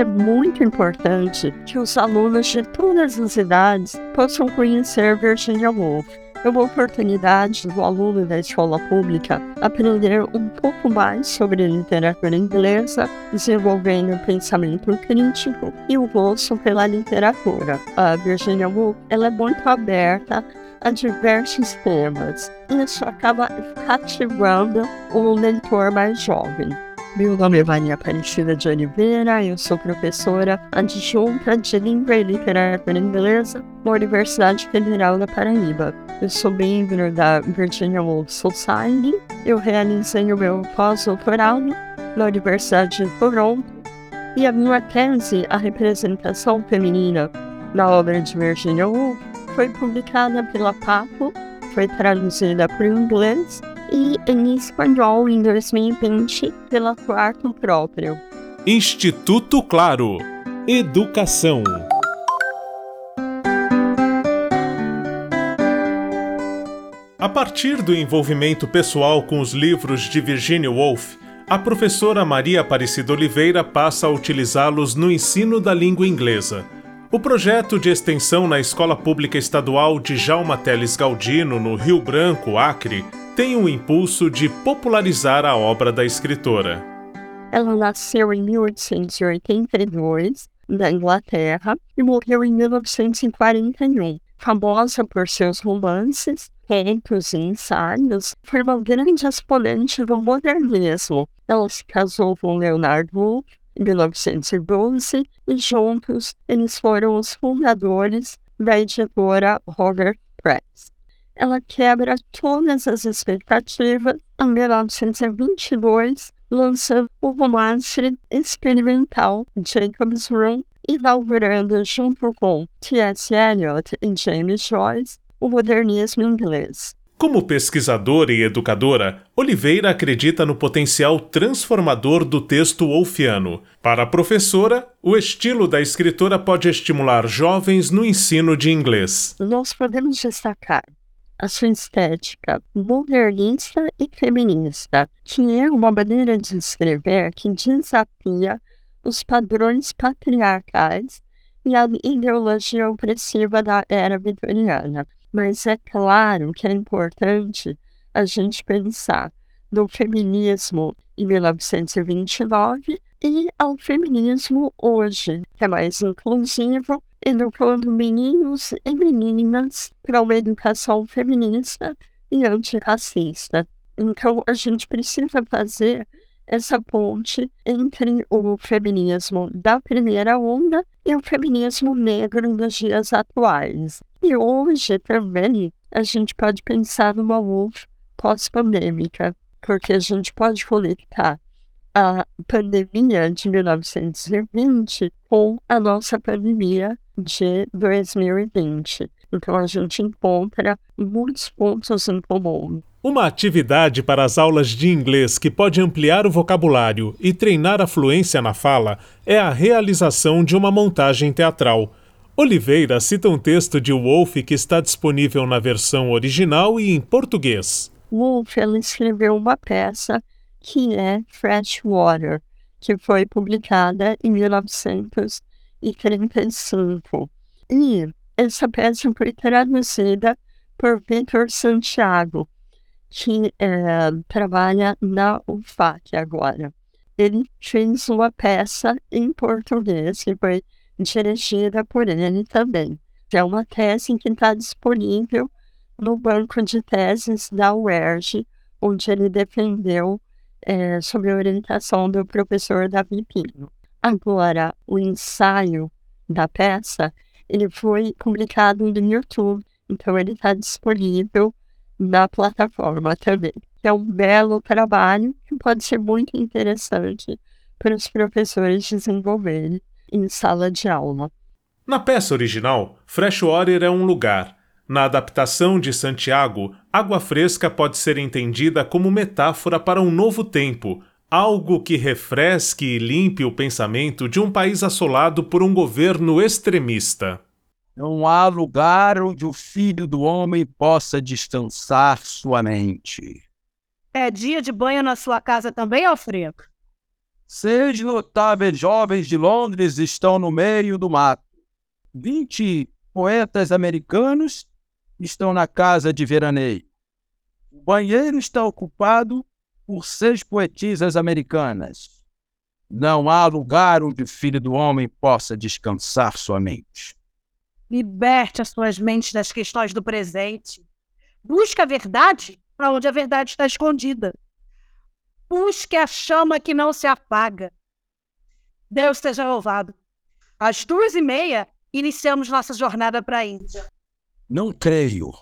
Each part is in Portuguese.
é muito importante que os alunos de todas as idades possam conhecer Virginia Woolf. É uma oportunidade do aluno da escola pública aprender um pouco mais sobre literatura inglesa, desenvolvendo o pensamento crítico e o gosto pela literatura. A Virginia Woolf ela é muito aberta a diversos temas. Isso acaba cativando o leitor mais jovem. Meu nome é Maria Aparecida de Oliveira, eu sou professora adjunta de Língua e Literatura Inglesa na Universidade Federal da Paraíba. Eu sou membro da Virginia Woolf Society, eu realizei o meu pós-doutorado na Universidade de Toronto e a minha tese, a representação feminina na obra de Virginia Woolf, foi publicada pela Papo, foi traduzida para o inglês e em espanhol em 2020 pela Quarto Próprio. Instituto Claro. Educação. A partir do envolvimento pessoal com os livros de Virginia Woolf, a professora Maria Aparecida Oliveira passa a utilizá-los no ensino da língua inglesa o projeto de extensão na Escola Pública Estadual de Jalma Teles Galdino, no Rio Branco, Acre, tem o impulso de popularizar a obra da escritora. Ela nasceu em 1882, na Inglaterra, e morreu em 1941. Famosa por seus romances, contos e ensaios, foi uma grande exponente do modernismo. Ela se casou com Leonardo Wolff em 1912 e juntos eles foram os fundadores da editora Robert Press. Ela quebra todas as expectativas em 1922, lançando o romance experimental Jacob's Room, inaugurando junto com T.S. Eliot e James Joyce o modernismo inglês. Como pesquisadora e educadora, Oliveira acredita no potencial transformador do texto wolfiano. Para a professora, o estilo da escritora pode estimular jovens no ensino de inglês. Nós podemos destacar a sua estética modernista e feminista, que é uma maneira de escrever que desafia os padrões patriarcais e a ideologia opressiva da era vitoriana. Mas é claro que é importante a gente pensar no feminismo em 1929 e ao feminismo hoje, que é mais inclusivo, educando meninos e meninas para uma educação feminista e antirracista. Então, a gente precisa fazer essa ponte entre o feminismo da primeira onda e o feminismo negro dos dias atuais. E hoje também a gente pode pensar numa Wolf pós-pandêmica, porque a gente pode conectar a pandemia de 1920 com a nossa pandemia de 2020. Então a gente encontra muitos pontos em comum. Uma atividade para as aulas de inglês que pode ampliar o vocabulário e treinar a fluência na fala é a realização de uma montagem teatral. Oliveira cita um texto de Wolff que está disponível na versão original e em português. Wolff escreveu uma peça que é Freshwater, que foi publicada em 1935. E essa peça foi traduzida por Victor Santiago, que é, trabalha na UFAC agora. Ele fez uma peça em português que foi dirigida por ele também. É uma tese que está disponível no banco de teses da UERJ, onde ele defendeu é, sob a orientação do professor Davi Pinho. Agora, o ensaio da peça ele foi publicado no YouTube, então ele está disponível na plataforma também. É um belo trabalho que pode ser muito interessante para os professores desenvolverem em sala de aula. Na peça original, Freshwater é um lugar. Na adaptação de Santiago, água fresca pode ser entendida como metáfora para um novo tempo, algo que refresque e limpe o pensamento de um país assolado por um governo extremista. Não há lugar onde o filho do homem possa descansar sua mente. É dia de banho na sua casa também, Alfredo? Seis notáveis jovens de Londres estão no meio do mato. Vinte poetas americanos estão na casa de veraneio. O banheiro está ocupado por seis poetisas americanas. Não há lugar onde o filho do homem possa descansar sua mente. Liberte as suas mentes das questões do presente. Busque a verdade para onde a verdade está escondida. Busque a chama que não se apaga. Deus seja louvado. Às duas e meia, iniciamos nossa jornada para a Índia. Não creio.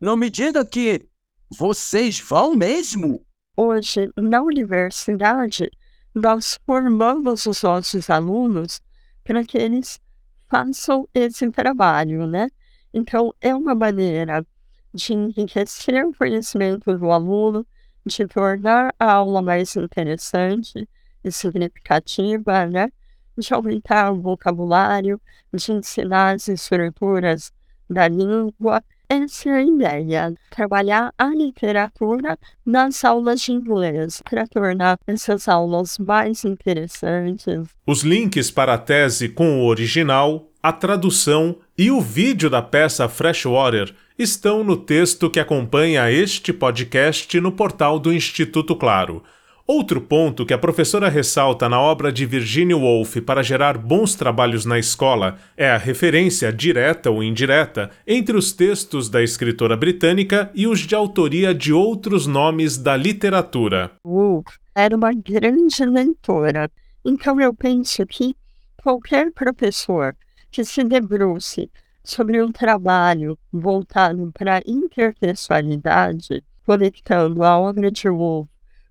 Não me diga que vocês vão mesmo? Hoje, na universidade, nós formamos os nossos alunos para que eles façam esse trabalho, né? Então, é uma maneira de enriquecer o conhecimento do aluno, de tornar a aula mais interessante e significativa, né? De aumentar o vocabulário, de ensinar as estruturas da língua. Essa é a ideia, trabalhar a literatura nas aulas de inglês para tornar essas aulas mais interessantes. Os links para a tese com o original, a tradução e o vídeo da peça Freshwater estão no texto que acompanha este podcast no portal do Instituto Claro. Outro ponto que a professora ressalta na obra de Virginia Woolf para gerar bons trabalhos na escola é a referência, direta ou indireta, entre os textos da escritora britânica e os de autoria de outros nomes da literatura. Woolf era uma grande leitora, então eu penso que qualquer professor que se debruce sobre um trabalho voltado para a intertextualidade, conectando a obra de Woolf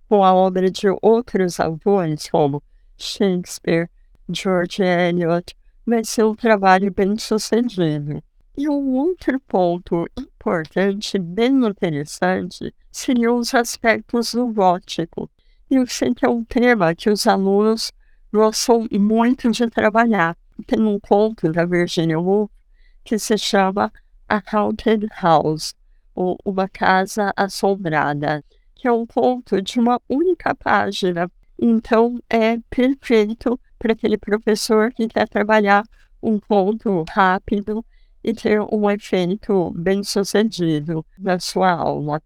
com a obra de outros autores, como Shakespeare, George Eliot, vai ser um trabalho bem sucedido. E um outro ponto importante, bem interessante, seriam os aspectos do gótico. Eu sei que é um tema que os alunos gostam muito de trabalhar. Tem um conto da Virginia Woolf que se chama A Haunted House, ou Uma Casa Assombrada, que é um conto de uma única página. Então, é perfeito para aquele professor que quer trabalhar um conto rápido e ter um efeito bem sucedido na sua aula.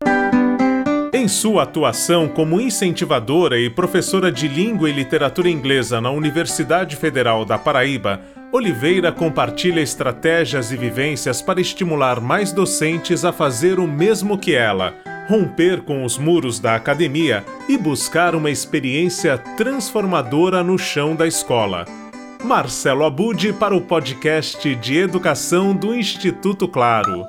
Em sua atuação como incentivadora e professora de língua e literatura inglesa na Universidade Federal da Paraíba, Oliveira compartilha estratégias e vivências para estimular mais docentes a fazer o mesmo que ela, romper com os muros da academia e buscar uma experiência transformadora no chão da escola. Marcelo Abude para o podcast de educação do Instituto Claro.